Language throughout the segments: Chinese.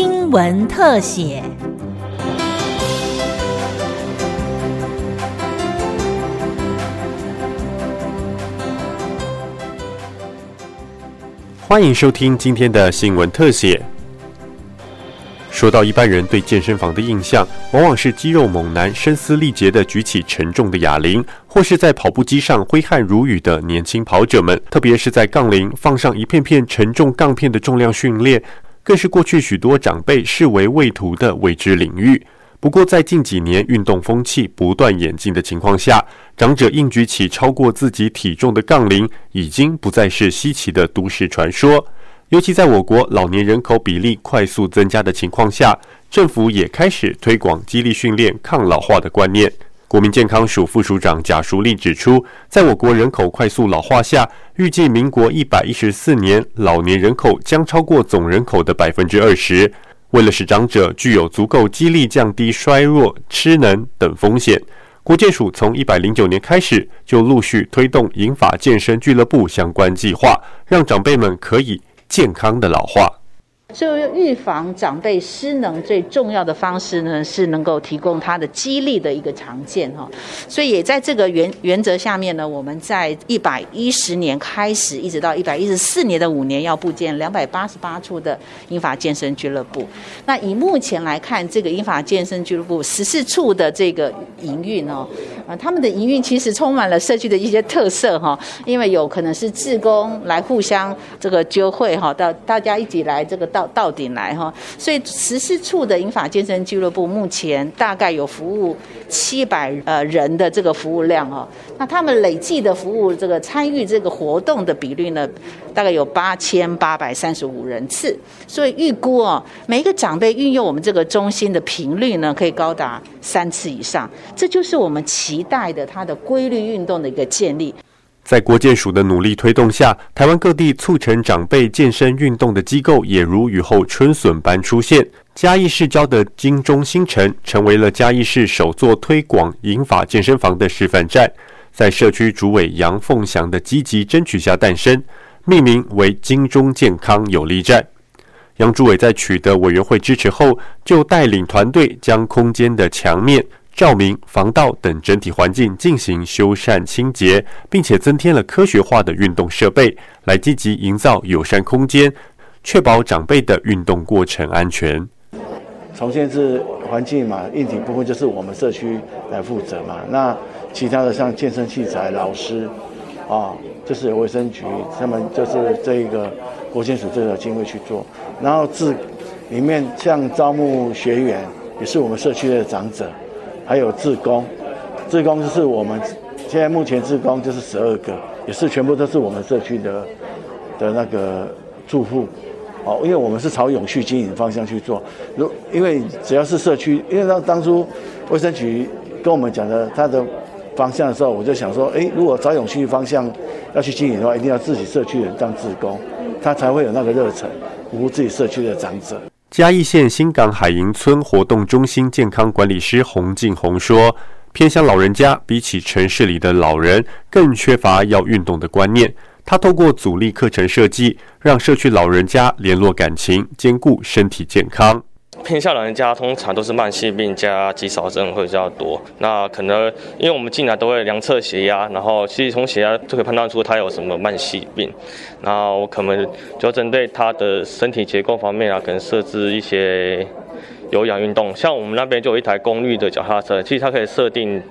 新闻特写。欢迎收听今天的新闻特写。说到一般人对健身房的印象，往往是肌肉猛男声嘶力竭的举起沉重的哑铃，或是在跑步机上挥汗如雨的年轻跑者们。特别是在杠铃放上一片片沉重杠片的重量训练，更是过去许多长辈视为畏途的未知领域。不过，在近几年运动风气不断演进的情况下，长者硬举起超过自己体重的杠铃，已经不再是稀奇的都市传说。尤其在我国老年人口比例快速增加的情况下，政府也开始推广激励训练抗老化的观念。国民健康署副署长贾淑丽指出，在我国人口快速老化下，预计民国一百一十四年老年人口将超过总人口的百分之二十。为了使长者具有足够激励，降低衰弱、失能等风险，国健署从一百零九年开始就陆续推动银发健身俱乐部相关计划，让长辈们可以。健康的老化。所以，预防长辈失能最重要的方式呢，是能够提供他的激励的一个常见哈。所以，也在这个原原则下面呢，我们在一百一十年开始，一直到一百一十四年的五年，要布建两百八十八处的英法健身俱乐部。那以目前来看，这个英法健身俱乐部十四处的这个营运哦，啊，他们的营运其实充满了社区的一些特色哈，因为有可能是志工来互相这个揪会哈，到大家一起来这个到。到到顶来哈，所以十四处的英法健身俱乐部目前大概有服务七百呃人的这个服务量哈，那他们累计的服务这个参与这个活动的比率呢，大概有八千八百三十五人次，所以预估哦，每一个长辈运用我们这个中心的频率呢，可以高达三次以上，这就是我们期待的它的规律运动的一个建立。在国健署的努力推动下，台湾各地促成长辈健身运动的机构也如雨后春笋般出现。嘉义市郊的金钟新城成为了嘉义市首座推广银发健身房的示范站，在社区主委杨凤祥的积极争取下诞生，命名为金钟健康有力站。杨主委在取得委员会支持后，就带领团队将空间的墙面。照明、防盗等整体环境进行修缮清洁，并且增添了科学化的运动设备，来积极营造友善空间，确保长辈的运动过程安全。重建是环境嘛，硬体部分就是我们社区来负责嘛。那其他的像健身器材、老师啊，就是卫生局，他们就是这一个国建署这个经费去做。然后自里面像招募学员，也是我们社区的长者。还有志工，志工就是我们现在目前志工就是十二个，也是全部都是我们社区的的那个住户，哦，因为我们是朝永续经营方向去做。如因为只要是社区，因为当当初卫生局跟我们讲的他的方向的时候，我就想说，哎，如果朝永续方向要去经营的话，一定要自己社区人当志工，他才会有那个热忱，服务自己社区的长者。嘉义县新港海营村活动中心健康管理师洪敬宏说：“偏乡老人家比起城市里的老人，更缺乏要运动的观念。他透过阻力课程设计，让社区老人家联络感情，兼顾身体健康。”偏向老人家通常都是慢性病加肌少症会比较多。那可能因为我们进来都会量测血压，然后其实从血压就可以判断出他有什么慢性病。然后可能就针对他的身体结构方面啊，可能设置一些有氧运动。像我们那边就有一台功率的脚踏车，其实它可以设定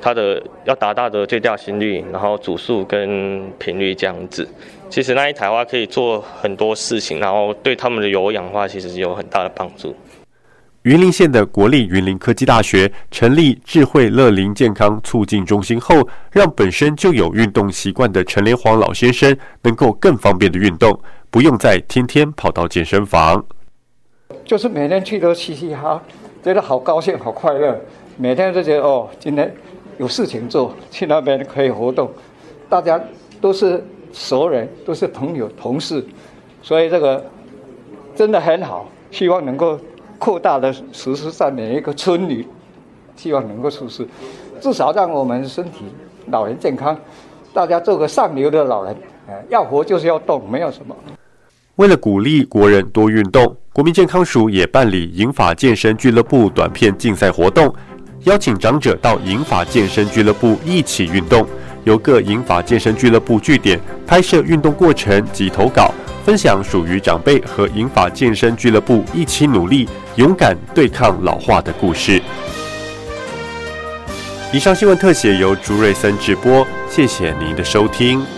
它的要达到的最大心率，然后组数跟频率这样子。其实那一台的话可以做很多事情，然后对他们的有氧的话，其实有很大的帮助。云林县的国立云林科技大学成立智慧乐龄健康促进中心后，让本身就有运动习惯的陈连煌老先生能够更方便的运动，不用再天天跑到健身房。就是每天去都嘻嘻哈，觉得好高兴、好快乐。每天都觉得哦，今天有事情做，去那边可以活动，大家都是。熟人都是朋友、同事，所以这个真的很好。希望能够扩大的实施在每一个村里，希望能够实施，至少让我们身体、老人健康，大家做个上流的老人。要活就是要动，没有什么。为了鼓励国人多运动，国民健康署也办理银法健身俱乐部短片竞赛活动，邀请长者到银法健身俱乐部一起运动，由各银法健身俱乐部据点拍摄运动过程及投稿，分享属于长辈和银法健身俱乐部一起努力、勇敢对抗老化的故事。以上新闻特写由朱瑞森直播，谢谢您的收听。